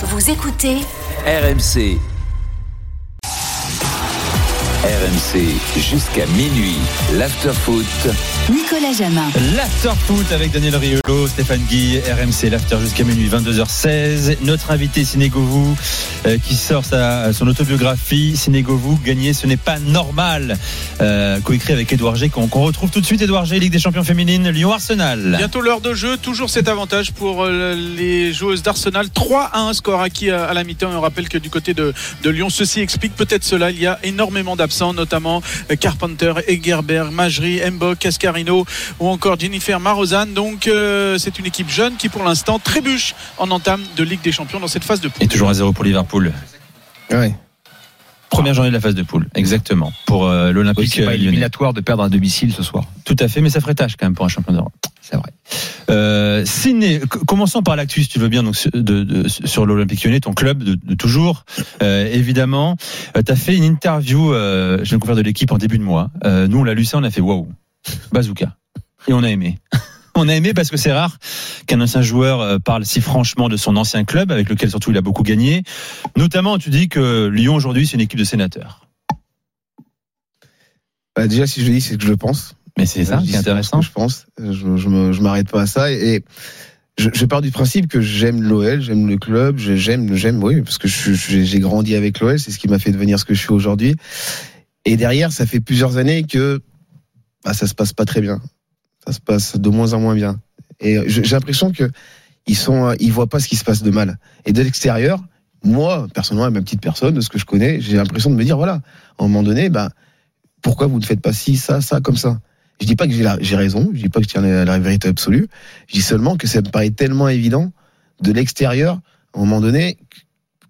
Vous écoutez RMC. RMC jusqu'à minuit. L'afterfoot. Nicolas Jamin. L'afterfoot avec Daniel Riolo, Stéphane Guy, RMC, l'after jusqu'à minuit, 22h16. Notre invité Sinégovou euh, qui sort sa, son autobiographie. Sinégovou, gagner, ce n'est pas normal. Euh, coécrit avec Edouard G, qu'on retrouve tout de suite. Edouard G, Ligue des champions féminines, Lyon-Arsenal. Bientôt l'heure de jeu, toujours cet avantage pour euh, les joueuses d'Arsenal. 3 à 1 score acquis à à la mi-temps. Et on rappelle que du côté de, de Lyon, ceci explique peut-être cela. Il y a énormément d'absents, notamment euh, Carpenter, Egerberg, Majri, Mbok, Cascarino ou encore Jennifer Marozan. Donc euh, c'est une équipe jeune qui pour l'instant trébuche en entame de Ligue des champions dans cette phase de poule. Et toujours à zéro pour Liverpool. Ouais. Première journée de la phase de poule, exactement. Pour euh, Oui, l'Olympique c'est pas euh, éliminatoire de perdre à domicile ce soir. Tout à fait, mais ça ferait tâche quand même pour un champion d'Europe. C'est vrai. Euh, Ciné, commençons par l'actu, si tu veux bien, donc sur- de, de- sur l'Olympique Lyonnais, ton club de, de toujours. Euh, évidemment, tu as fait une interview, euh, je viens de de l'équipe en début de mois. Euh, nous, on l'a lu ça, on a fait waouh, bazooka, et on a aimé. On a aimé parce que c'est rare qu'un ancien joueur euh, parle si franchement de son ancien club, avec lequel surtout il a beaucoup gagné. Notamment, tu dis que Lyon aujourd'hui, c'est une équipe de sénateurs. Bah, déjà, si je le dis, c'est que je le pense. Mais c'est ça Je qui est intéressant. ce que Je pense. Je, je me- je m'arrête pas à ça. Et je, je pars du principe que j'aime l'OL, j'aime le club, je- j'aime, j'aime, oui, parce que je- je- j'ai grandi avec l'OL, c'est ce qui m'a fait devenir ce que je suis aujourd'hui. Et derrière, ça fait plusieurs années que bah, ça se passe pas très bien. Ça se passe de moins en moins bien. Et j'ai l'impression que ils sont, euh, ils voient pas ce qui se passe de mal. Et de l'extérieur, moi, personnellement, ma petite personne, de ce que je connais, j'ai l'impression de me dire, voilà, à un moment donné, bah, pourquoi vous ne faites pas ci, ça, ça, comme ça? Je dis pas que j'ai raison, je dis pas que je tiens la, la vérité absolue, je dis seulement que ça me paraît tellement évident de l'extérieur, à un moment donné,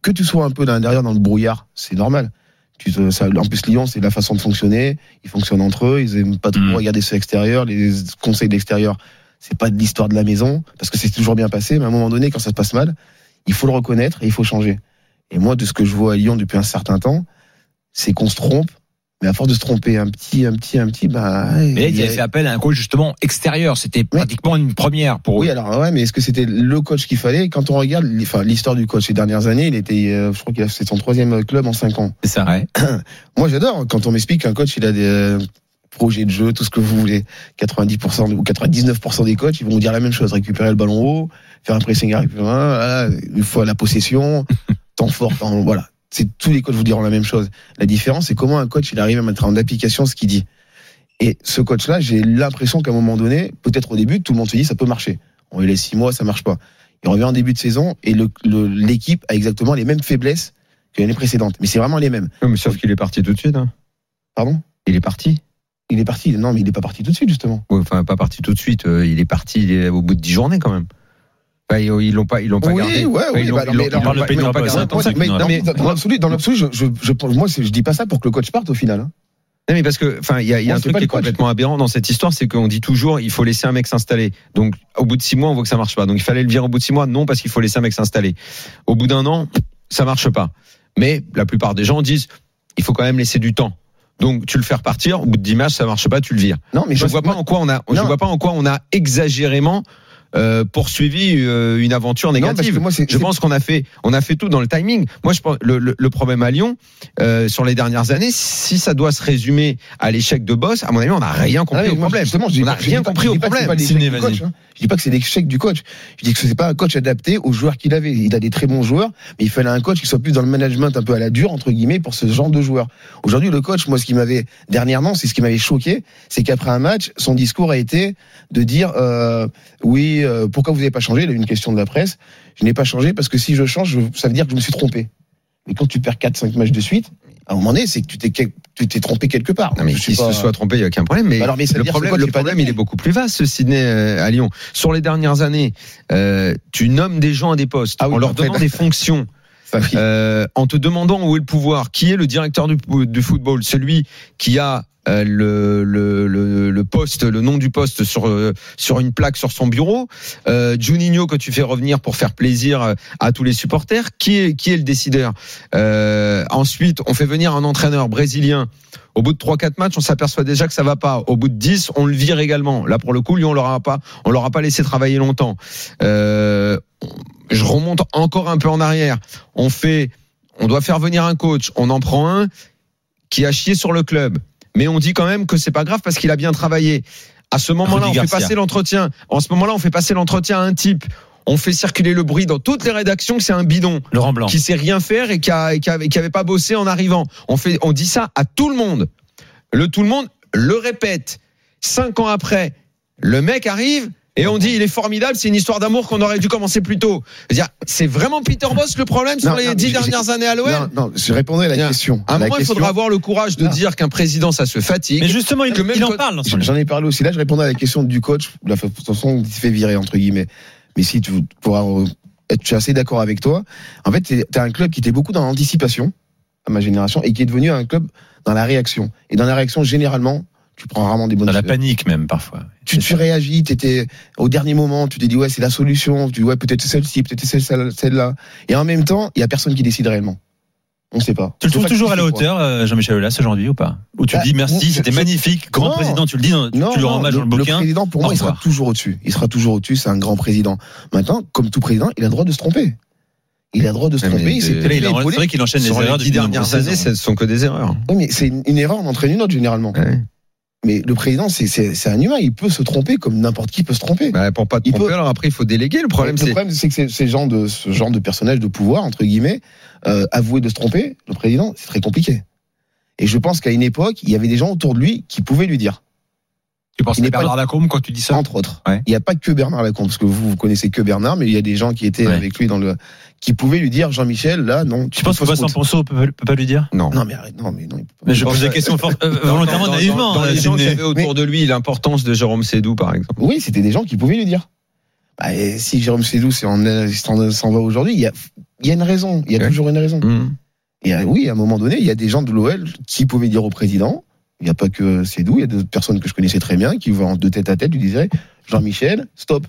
que tu sois un peu dans l'intérieur, dans le brouillard, c'est normal. Tu te- ça- en plus, Lyon, c'est la façon de fonctionner. Ils fonctionnent entre eux. Ils aiment pas trop Mm. regarder ceux extérieurs. Les conseils de l'extérieur, c'est pas de l'histoire de la maison, parce que c'est toujours bien passé. Mais à un moment donné, quand ça se passe mal, il faut le reconnaître et il faut changer. Et moi, de ce que je vois à Lyon depuis un certain temps, c'est qu'on se trompe. Mais à force de se tromper un petit, un petit, un petit, bah. Mais là, il a fait appel à un coach justement extérieur. C'était pratiquement une première pour eux. Oui, alors ouais, mais est-ce que c'était le coach qu'il fallait? Quand on regarde, enfin, l'histoire du coach ces dernières années, il était, euh, je crois qu'il a fait son troisième club en cinq ans. C'est ça. Moi, j'adore quand on m'explique qu'un coach, il a des euh, projets de jeu, tout ce que vous voulez. 90% ou 99% des coachs, ils vont vous dire la même chose récupérer le ballon haut, faire un pressing à récupérer, une fois la possession, temps fort, temps, voilà. C'est tous les coachs vous diront la même chose. La différence, c'est comment un coach il arrive à mettre en application ce qu'il dit. Et ce coach-là, j'ai l'impression qu'à un moment donné, peut-être au début, tout le monde se dit ça peut marcher. On lui laisse six mois, ça marche pas. Il revient en début de saison et l'équipe a exactement les mêmes faiblesses que l'année précédente. Mais c'est vraiment les mêmes. Oui, mais sauf qu'il est parti tout de suite. hein. Pardon? Il est parti. Il est parti. Non, mais il n'est pas parti tout de suite, justement. Oui, enfin, pas parti tout de suite. euh, Il est parti est au bout de 10 journées quand même. Enfin, ils l'ont pas, ils l'ont pas oui, gardé. ouais, oui. bah, ils l'ont- de pas- gardé. Non. dans l'absolu, dans l'absolu, je, je, je, moi, je dis pas ça pour que le coach parte au final. hein. Non, mais parce que, enfin, il y a, y un truc qui est complètement aberrant dans cette histoire, c'est qu'on dit toujours, il faut laisser un mec s'installer. Donc, au bout de six mois, on voit que ça marche pas. Donc, il fallait le virer au bout de six mois. Non, parce qu'il faut laisser un mec s'installer. Au bout d'un an, ça marche pas. Mais la plupart des gens disent, il faut quand même laisser du temps. Donc, tu le fais repartir. Au bout de 10 matchs, ça marche pas, tu le vires. Non, mais je vois pas moi- en quoi on a, je Non. vois pas en quoi on a exagérément euh, poursuivi euh, une aventure négative. moi, je pense qu'on a fait, on a fait tout dans le timing. Moi, je pense le, le, le problème à Lyon euh, sur les dernières années, si ça doit se résumer à l'échec de Boss, à mon avis, on n'a rien Ah, compris mais au moi, problème. Justement, je dis on n'a pas- je dis rien pas- compris au que c'est problème. pas l'échec du coach, hein. Je dis pas que c'est l'échec du coach. Je dis que c'est pas un coach adapté aux joueurs qu'il avait. Il a des très bons joueurs, mais il fallait un coach qui soit plus dans le management un peu à la dure entre guillemets pour ce genre de joueurs. Aujourd'hui, le coach, moi, ce qui m'avait dernièrement, c'est ce qui m'avait choqué, c'est qu'après un match, son discours a été de dire euh, euh, pourquoi vous n'avez pas changé? Il a eu une question de la presse. Je n'ai pas changé parce que si je change, je- ça veut dire que je me suis trompé. Mais quand tu perds 4-5 matchs de suite, à un moment donné, c'est que tu t'es tu t'es trompé quelque part. Non, mais qu'il pas- se soit trompé, il n'y a aucun problème. Mais, Alors, mais ça veut le problème, coach le problème il est beaucoup plus vaste, ce Sydney euh, à Lyon. Sur les dernières années, euh, tu nommes des gens à des postes, Ah oui, en leur donnant bah- des fonctions, euh, en te demandant où est le pouvoir, qui est le directeur du, du football, celui qui a le, le, le, le poste, le nom du poste sur euh, sur une plaque sur son bureau. Euh, Juninho que tu fais revenir pour faire plaisir euh, à tous les supporters. Qui est qui est le décideur? Euh, Ensuite, on fait venir un entraîneur brésilien. Au bout de 3-4 matchs, on s'aperçoit déjà que ça va pas. Au bout de 10, on le vire également. Là, pour le coup, lui, on l'aura pas, on l'aura pas laissé travailler longtemps. Euh, je remonte encore un peu en arrière. On fait, on doit faire venir un coach. On en prend un qui a chié sur le club. Mais on dit quand même que c'est pas grave parce qu'il a bien travaillé. À ce moment-là, on fait passer l'entretien. En ce moment-là, on fait passer l'entretien à un type. On fait circuler le bruit dans toutes les rédactions que c'est un bidon Laurent Blanc. qui sait rien faire et qui, a, et qui, avait, qui avait pas bossé en arrivant. On fait, on dit ça à tout le monde. Le tout le monde le répète. Cinq ans après, le mec arrive et on dit il est formidable. C'est une histoire d'amour qu'on aurait dû commencer plus tôt. C'est vraiment Peter Boss le problème sur Non, les non, dix dernières années à l'OL. Non, non, je répondais à la Bien. question. À un il question- faudra avoir le courage de Non. dire qu'un président, ça se fatigue. Mais justement, il, Que même il en parle. J'en ai parlé aussi. Là, je répondais à la question du coach, de la façon il se fait virer, entre guillemets. Mais si tu pourras être, je suis assez d'accord avec toi. En fait, t'es- t'as un club qui était beaucoup dans l'anticipation, à ma génération, et qui est devenu un club dans la réaction. Et dans la réaction, généralement, tu prends rarement des bonnes Dans la panique même parfois. Tu, tu réagis, t'étais au dernier moment, tu t'es dit ouais c'est la solution, tu dis ouais peut-être celle-ci, peut-être celle- celle- celle-là. Et en même temps, il y a personne qui décide réellement. On sait pas. Tu le trouves toujours à la hauteur, euh, Jean-Michel Aulas, aujourd'hui ou pas Ou tu Bah, dis merci, c'était magnifique, grand Non. président, tu le dis, tu, Non, tu lui rends hommage le, dans le le bouquin. président, pour moi, il sera toujours au-dessus. Il sera toujours au-dessus. C'est un grand président. Maintenant, comme tout président, il a le droit de se tromper. Il a le droit de se mais tromper. C'est vrai qu'il enchaîne les erreurs les dix dernières années, ce sont que des erreurs. Oui, mais c'est une, une erreur, on entraîne une autre généralement. Ouais. Mais le président, c'est- un humain. Il peut se tromper comme n'importe qui peut se tromper. Bah, pour pas te Il tromper, peut- alors après, il faut déléguer. Le problème, le c'est. problème, c'est que ces- ces gens de ce genre de personnage de pouvoir entre guillemets, euh, avouer de se tromper, le président, c'est très compliqué. Et je pense qu'à une époque, il y avait des gens autour de lui qui pouvaient lui dire, Tu penses Il à n'est pas- Bernard Lacombe quand tu dis ça entre autres. Ouais. Il n'y a pas que Bernard Lacombe, parce que vous, vous connaissez que Bernard, mais il y a des gens qui étaient Ouais. avec lui dans le, qui pouvaient lui dire, Jean-Michel, là, non. Tu penses que Vincent. Ponceau peut, peut pas lui dire? Non. Non, mais arrête, non, mais non. il peut pas. Mais je pose la que- question euh, Dans- volontairement, dans- dans- naïvement. Dans, hein, les gens qui avaient autour de lui l'importance de Jérôme Sédou, par exemple. Oui, c'était des gens qui pouvaient lui dire. Bah, et si Jérôme Sédou s'en s'en- s'en va aujourd'hui, il y a, il y a une raison. Il y a Ouais. toujours une raison. Mmh. Et euh, oui, à un moment donné, il y a des gens de l'OL qui pouvaient dire au président, il n'y a pas que Sédou, il y a d'autres personnes que je connaissais très bien qui, vont de tête à tête, lui disaient Jean-Michel, stop.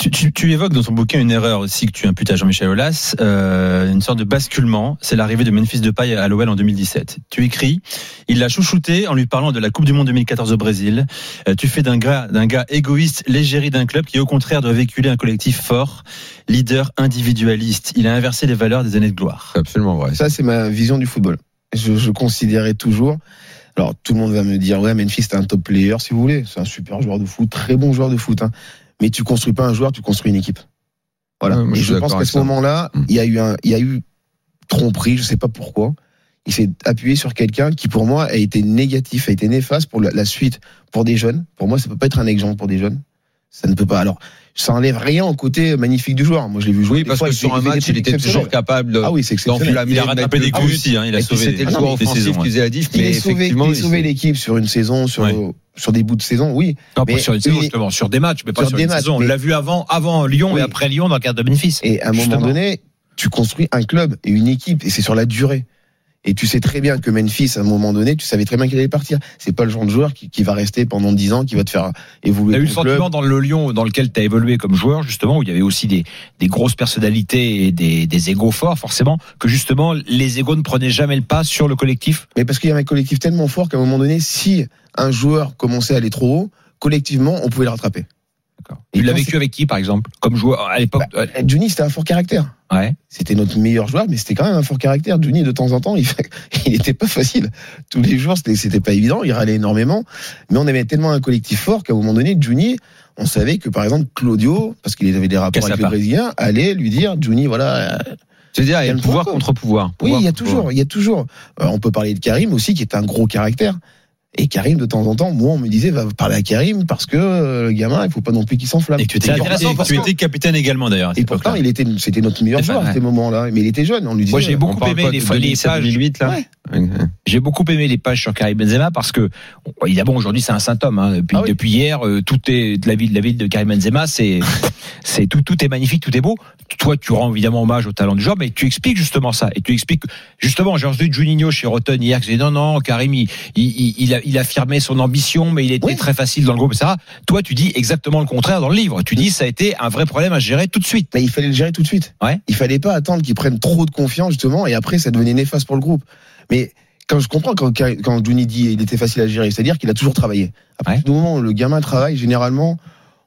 Tu, tu- tu évoques dans ton bouquin une erreur aussi que tu imputes à Jean-Michel Aulas, euh, une sorte de basculement. C'est l'arrivée de Memphis Depay à l'OL en 2017. Tu écris, il l'a chouchouté en lui parlant de la Coupe du Monde 2014 au Brésil. Euh, tu fais d'un gars, d'un gars égoïste l'égérie d'un club qui, au contraire, doit véhiculer un collectif fort, leader individualiste. Il a inversé les valeurs des années de gloire. Absolument vrai. Ça, c'est ma vision du football. Je, je considérais toujours. Alors, tout le monde va me dire, ouais, Memphis, c'est un top player, si vous voulez. C'est un super joueur de foot, très bon joueur de foot. Hein. Mais tu construis pas un joueur, tu construis une équipe. Voilà. Ouais, je pense qu'à ce moment-là, Mm. il y a eu un, il y a eu tromperie, je sais pas pourquoi. Il s'est appuyé sur quelqu'un qui, pour moi, a été négatif, a été néfaste pour la, la suite, pour des jeunes. Pour moi, ça peut pas être un exemple pour des jeunes. Ça ne peut pas. Alors, ça enlève rien au côté magnifique du joueur. Moi, je l'ai vu jouer. Oui, parce fois, que sur un match, il était toujours capable de- Ah oui, c'est exceptionnel. Il a de rattrapé des coups aussi, hein, il a puis sauvé c'était le joueur offensif qui faisait la diff, Il mais est sauvé, effectivement, il l'équipe sur une saison, sur, sur des bouts de saison, oui. Non, pas Mais sur une saison, justement, sur des matchs, mais pas sur sur, des une matchs, saison. On l'a vu avant, avant Lyon Oui. et après Lyon dans le cadre de Memphis. Et à un Justement. moment donné, tu construis un club et une équipe, et c'est sur la durée. Et tu sais très bien que Memphis, à un moment donné, tu savais très bien qu'il allait partir. C'est pas le genre de joueur qui, qui va rester pendant 10 ans, qui va te faire évoluer. T'as eu le club. sentiment dans le Lyon dans lequel tu as évolué comme joueur, justement, où il y avait aussi des, des grosses personnalités et des, des égos forts, forcément, que justement, les égos ne prenaient jamais le pas sur le collectif? Mais parce qu'il y avait un collectif tellement fort qu'à un moment donné, si un joueur commençait à aller trop haut, collectivement, on pouvait le rattraper. Et Tu l'as vécu avec qui, par exemple, comme joueur à l'époque Bah, Juni, c'était un fort caractère. Ouais. C'était notre meilleur joueur, mais c'était quand même un fort caractère. Juni, de temps en temps, il, fait- il était pas facile. Tous les jours, c'était, pas évident. Il râlait énormément. Mais on avait tellement un collectif fort qu'à un moment donné, Juni, on savait que, par exemple, Claudio, parce qu'il avait des rapports avec le Brésilien, allait lui dire, Juni, voilà. euh, C'est-à-dire, il y a Il y a le pouvoir contre pouvoir. Oui, il y a toujours, il y a toujours. Euh, on peut parler de Karim aussi, qui est un gros caractère. Et Karim, de temps en temps, moi, on me disait, va parler à Karim parce que euh, le gamin, il faut pas non plus qu'il s'enflamme. Et que tu C'est étais, intéressant parce tu que- étais capitaine également d'ailleurs. Et pourtant, il était, c'était notre meilleur joueur à ouais. ces moments-là. Mais il était jeune, on lui disait. Moi, j'ai euh, beaucoup aimé les, les 2007, pages. 2008, là Ouais. J'ai beaucoup aimé les pages sur Karim Benzema parce que bon, évidemment aujourd'hui c'est un symptôme. Hein. Depuis, Ah oui. depuis hier, euh, tout est de la ville, de la ville de Karim Benzema, c'est c'est tout, tout est magnifique, tout est beau. Toi, tu rends évidemment hommage au talent du joueur, mais tu expliques justement ça et tu expliques que, justement. J'ai entendu Juninho chez Rotten hier qui disait non non Karim il, il, il, a, il affirmait son ambition, mais il était Oui. très facile dans le groupe, etc. Toi, tu dis exactement le contraire dans le livre. Tu dis ça a été un vrai problème à gérer tout de suite. Mais il fallait le gérer tout de suite. Ouais. Il fallait pas attendre qu'il prenne trop de confiance justement et après ça devenait néfaste pour le groupe. Mais quand je comprends quand quand Johnny dit il était facile à gérer, c'est-à-dire qu'il a toujours travaillé. À partir Ouais. du moment où le gamin travaille, généralement,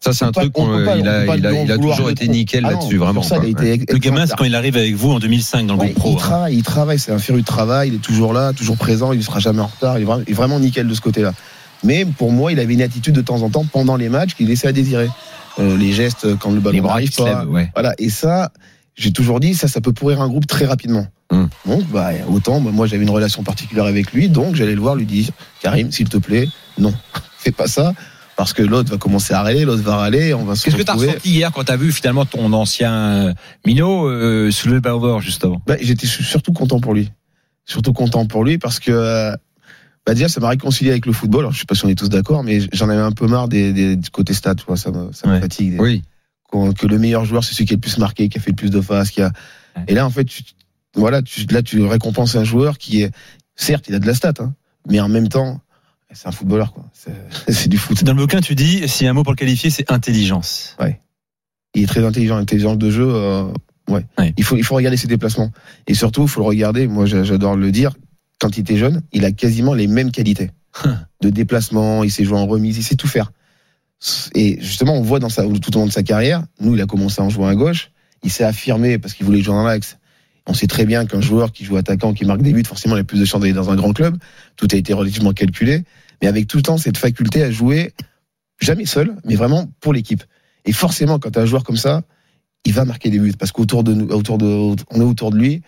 Ça, c'est un pas- truc, qu'on- il il il a toujours été nickel Ah là-dessus, vraiment. ça, il Le gamin, c'est quand il arrive avec vous en 2005 dans le Ouais, groupe pro. il hein. travaille, il travaille, c'est un féru de travail, il est toujours là, toujours présent, il ne sera jamais en retard, il est vraiment nickel de ce côté-là. Mais pour moi, il avait une attitude de temps en temps pendant les matchs qui laissait à désirer. Euh, les gestes quand le ballon n'arrive pas. lèvent, ouais. Voilà, et ça, j'ai toujours dit, ça, ça peut pourrir un groupe très rapidement. Hum. Donc, bah, autant, bah, moi, j'avais une relation particulière avec lui, donc j'allais le voir, lui dire, Karim, s'il te plaît, non, fais pas ça, parce que l'autre va commencer à râler, l'autre va râler, on va se Qu'est-ce que tu as ressenti hier quand tu as vu finalement ton ancien euh, minot euh, soulever le ballon d'or justement? Bah, j'étais surtout content pour lui. Surtout content pour lui parce que euh, bah déjà ça m'a réconcilié avec le football. Alors, je sais pas si on est tous d'accord, mais j'en avais un peu marre des, des du côté stats. tu vois, ça me, ça me Ouais. fatigue. Oui. Que le meilleur joueur c'est celui qui a le plus marqué, qui a fait le plus de passes, qui a. Ouais. Et là en fait, tu, voilà, tu, là tu récompenses un joueur qui est, certes, il a de la stat, hein, mais en même temps, c'est un footballeur quoi. C'est du foot. Dans le bouquin, tu dis, s'il y a un mot pour le qualifier, c'est intelligence. Il est très intelligent, intelligent de jeu. euh, ouais. Ouais. Il faut, il faut regarder ses déplacements. Et surtout, il faut le regarder. Moi, j'a- j'adore le dire. Quand il était jeune, il a quasiment les mêmes qualités de déplacement. Il sait jouer en remise, il sait tout faire. Et justement, on voit dans sa, tout au long de sa carrière. Nous, il a commencé en jouant à gauche. Il s'est affirmé parce qu'il voulait jouer dans l'axe. On sait très bien qu'un joueur qui joue attaquant, qui marque des buts, forcément, il a plus de chances d'aller dans un grand club. Tout a été relativement calculé. Mais avec tout le temps cette faculté à jouer, jamais seul, mais vraiment pour l'équipe. Et forcément, quand tu as un joueur comme ça, il va marquer des buts parce qu'autour de nous, autour de, on est autour de lui,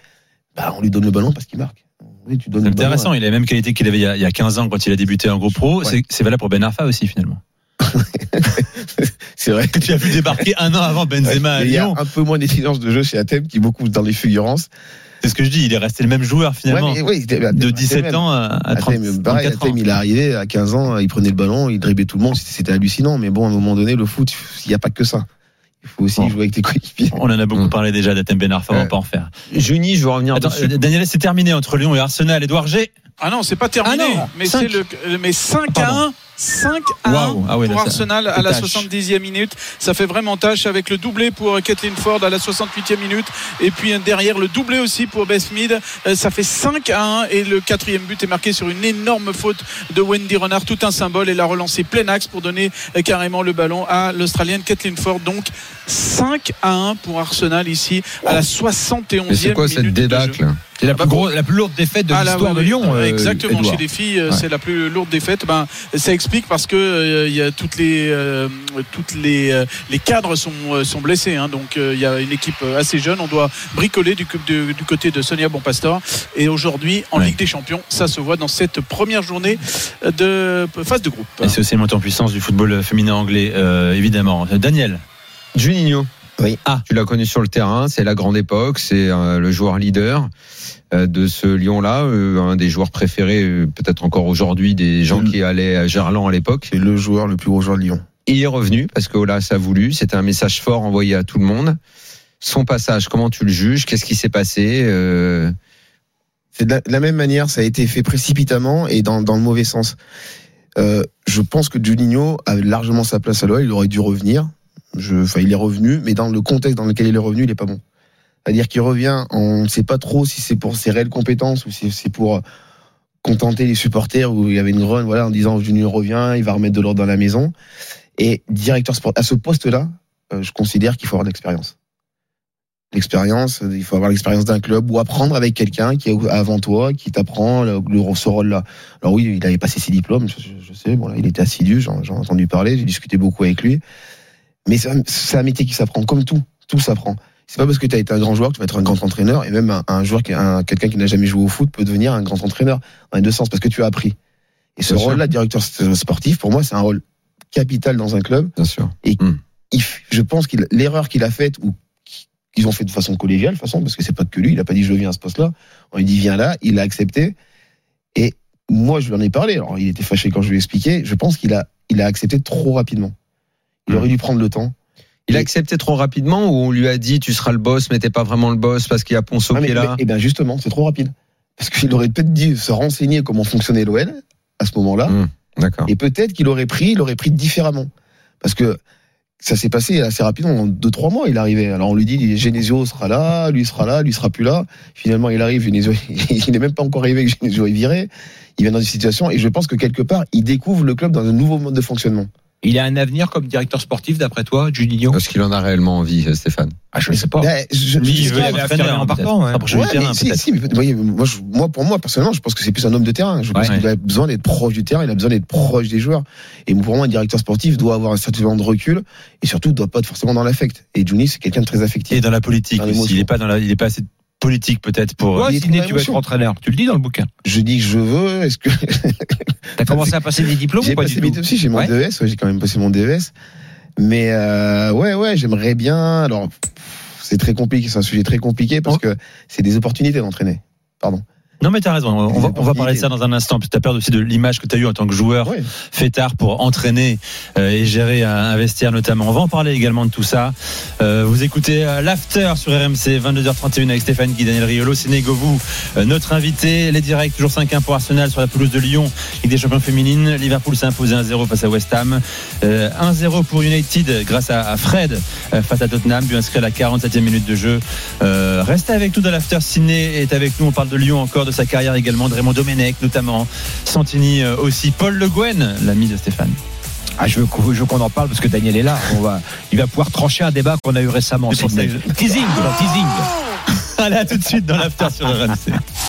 bah, on lui donne le ballon parce qu'il marque. Oui, tu donnes C'est le ballon intéressant. Il a la même qualité qu'il avait il y, a, il y a 15 ans quand il a débuté en groupe pro. Ouais. C'est valable pour Ben Arfa aussi, finalement. C'est vrai. Que tu as vu débarquer un an avant Benzema à Il y a Lyon. un peu moins d'exigence de jeu chez Athènes qui est beaucoup dans les fulgurances. C'est ce que je dis. Il est resté le même joueur, finalement. Ouais, mais oui, de Athènes 17 même. ans à, à 30, Athènes, pareil, 34 ans. Athènes, il est arrivé à 15 ans, il prenait le ballon, il driblait tout le monde, c'était c'était hallucinant. Mais bon, à un moment donné, le foot, il n'y a pas que ça. Il faut aussi Bon. jouer avec tes coéquipiers. On en a beaucoup Hum. parlé déjà d'Atem Ben Arfa, on va pas en faire. Juni, je veux revenir Attends, dessus. euh, Daniel, c'est terminé entre Lyon et Arsenal. Edouard G. Ah non, c'est pas terminé. Ah non, mais cinq. c'est le mais 5 à Pardon. 1. 5 à 1 Waouh. Ah ouais, pour là, Arsenal à la tâche. 70e minute. Ça fait vraiment tâche avec le doublé pour Kathleen Ford à la 68e minute. Et puis euh, derrière le doublé aussi pour Beth Mead. Euh, Ça fait 5 à 1 et le quatrième but est marqué sur une énorme faute de Wendy Renard. Tout un symbole et la relancée plein axe pour donner carrément le ballon à l'Australienne Kathleen Ford. Donc 5 à 1 pour Arsenal ici à la 71e Mais c'est quoi minute cette débâcle C'est la plus, grosse, la plus lourde défaite de Ah, là, l'histoire de. Lyon. euh, Exactement. Edouard. Chez les filles, euh, Ouais. c'est la plus lourde défaite. Ben, ça explique parce que euh, il y a toutes les euh, toutes les euh, les cadres sont euh, sont blessés. hein. donc euh, il y a une équipe assez jeune. On doit bricoler du, coup- de- du côté de Sonia Bonpastor. Et aujourd'hui, en Ouais. Ligue des Champions, ça se voit dans cette première journée de phase de groupe. Et c'est aussi une montée en puissance du football féminin anglais, euh, évidemment. Daniel. Juninho. Oui. Ah, tu l'as connu sur le terrain, c'est la grande époque, c'est euh, le joueur leader euh, de ce Lyon-là, euh, un des joueurs préférés, euh, peut-être encore aujourd'hui, des gens qui allaient à Gerland à l'époque. C'est le joueur le plus gros joueur de Lyon. Il est revenu parce que Olas a voulu. C'était un message fort envoyé à tout le monde. Son passage, comment tu le juges? Qu'est-ce qui s'est passé? Euh, C'est de la, de la même manière, ça a été fait précipitamment et dans, dans le mauvais sens. Euh, je pense que Juninho a largement sa place à l'OL, il aurait dû revenir. Je, il est revenu, mais dans le contexte dans lequel il est revenu, il est pas bon. C'est-à-dire qu'il revient, on ne sait pas trop si c'est pour ses réelles compétences ou si c'est pour contenter les supporters où il y avait une run, voilà, en disant Juninho revient, il va remettre de l'ordre dans la maison. Et directeur sport, à ce poste-là, euh, je considère qu'il faut avoir de l'expérience. L'expérience, euh, il faut avoir l'expérience d'un club ou apprendre avec quelqu'un qui est avant toi, qui t'apprend le, le- ce rôle-là. Alors oui, il avait passé ses diplômes, je, sais, bon, il était assidu, j'en ai entendu parler, j'ai discuté beaucoup avec lui. Mais c'est un, un métier qui s'apprend, comme tout, tout s'apprend. C'est pas parce que tu as été un grand joueur que tu vas être un grand entraîneur, et même un, un joueur, un, quelqu'un qui n'a jamais joué au foot peut devenir un grand entraîneur, dans les deux sens, parce que tu as appris. Et ce rôle-là, directeur sportif, pour moi, c'est un rôle capital dans un club. Bien sûr. Il f- je pense qu'il l'erreur qu'il a faite ou qu'ils ont fait de façon collégiale, de façon, parce que c'est pas que lui, il a pas dit je viens à ce poste-là. On lui dit viens là, il l'a accepté. moi, je lui en ai parlé. Alors, il était fâché quand je lui ai expliqué. Je pense qu'il a, il a accepté trop rapidement. Il Hmm. aurait dû prendre le temps. Il a accepté trop rapidement ou on lui a dit tu seras le boss, mais t'es pas vraiment le boss parce qu'il y a Ponceau Ah, qui est là. et bien justement, c'est trop rapide. Parce qu'il aurait peut-être dû se renseigner comment fonctionnait l'OL à ce moment-là. Hmm. D'accord. Et peut-être qu'il aurait pris, il aurait pris différemment. Parce que ça s'est passé assez rapidement. En deux, trois mois, il arrivait. Alors on lui dit, Genesio sera là, lui sera là, lui sera plus là. Finalement, il arrive, Genesio, il n'est même pas encore arrivé que Genesio est viré. Il vient dans une situation et je pense que quelque part, il découvre le club dans un nouveau mode de fonctionnement. Il a un avenir comme directeur sportif, d'après toi, Juninho Parce qu'il en a réellement envie, euh, Stéphane. ah, Je ne sais pas. Ben, je- Lui, il veut entraîneur, en peut-être. partant, ouais. Rapprocher du Ouais, terrain, mais si, peut-être. si, mais vous voyez, moi, je- moi, pour moi, personnellement, je pense que c'est plus un homme de terrain. Je pense Ouais. qu'il a besoin d'être proche du terrain, il a besoin d'être proche des joueurs. Et pour moi, un directeur sportif doit avoir un certain nombre de recul et surtout doit pas être forcément dans l'affect. Et Juni, c'est quelqu'un de très affectif. Et dans la politique Dans. Il est pas dans la, il est pas assez politique peut-être pour. Sidney, dans tu veux être entraîneur. Tu le dis dans le bouquin. Je dis que je veux. Est-ce que T'as commencé à passer des diplômes j'ai ou pas passé du mes tout aussi, j'ai mon Ouais. DES, ouais, j'ai quand même passé mon DES. Mais euh, ouais, ouais, j'aimerais bien. Alors, c'est très compliqué, c'est un sujet très compliqué parce que c'est des opportunités d'entraîner. Pardon. Non mais t'as raison. On va, on va parler de ça dans un instant. Que t'as peur aussi de l'image que t'as eu en tant que joueur Ouais. fait tard pour entraîner euh, et gérer un, vestiaire notamment. On va en parler également de tout ça. Euh, vous écoutez euh, l'after sur RMC 22h31 avec Stéphane Guy, Daniel Riolo, Séné Govou, euh, notre invité. Les directs toujours 5-1 pour Arsenal sur la pelouse de Lyon, Ligue des Champions féminines. Liverpool s'est imposé 1-0 face à West Ham. Euh, 1-0 pour United grâce à, Fred face à Tottenham, but inscrit à la 47e minute de jeu. Euh, restez avec nous dans l'after. Ciné est avec nous. On parle de Lyon encore, de sa carrière également, de Raymond Domenech notamment, Santini euh, aussi, Paul Le Guen, l'ami de Stéphane. Ah, je veux, qu'on- je veux qu'on en parle parce que Daniel est là. On va, il va pouvoir trancher un débat qu'on a eu récemment. Teasing, teasing. Allez, à tout de suite dans l'after sur RMC.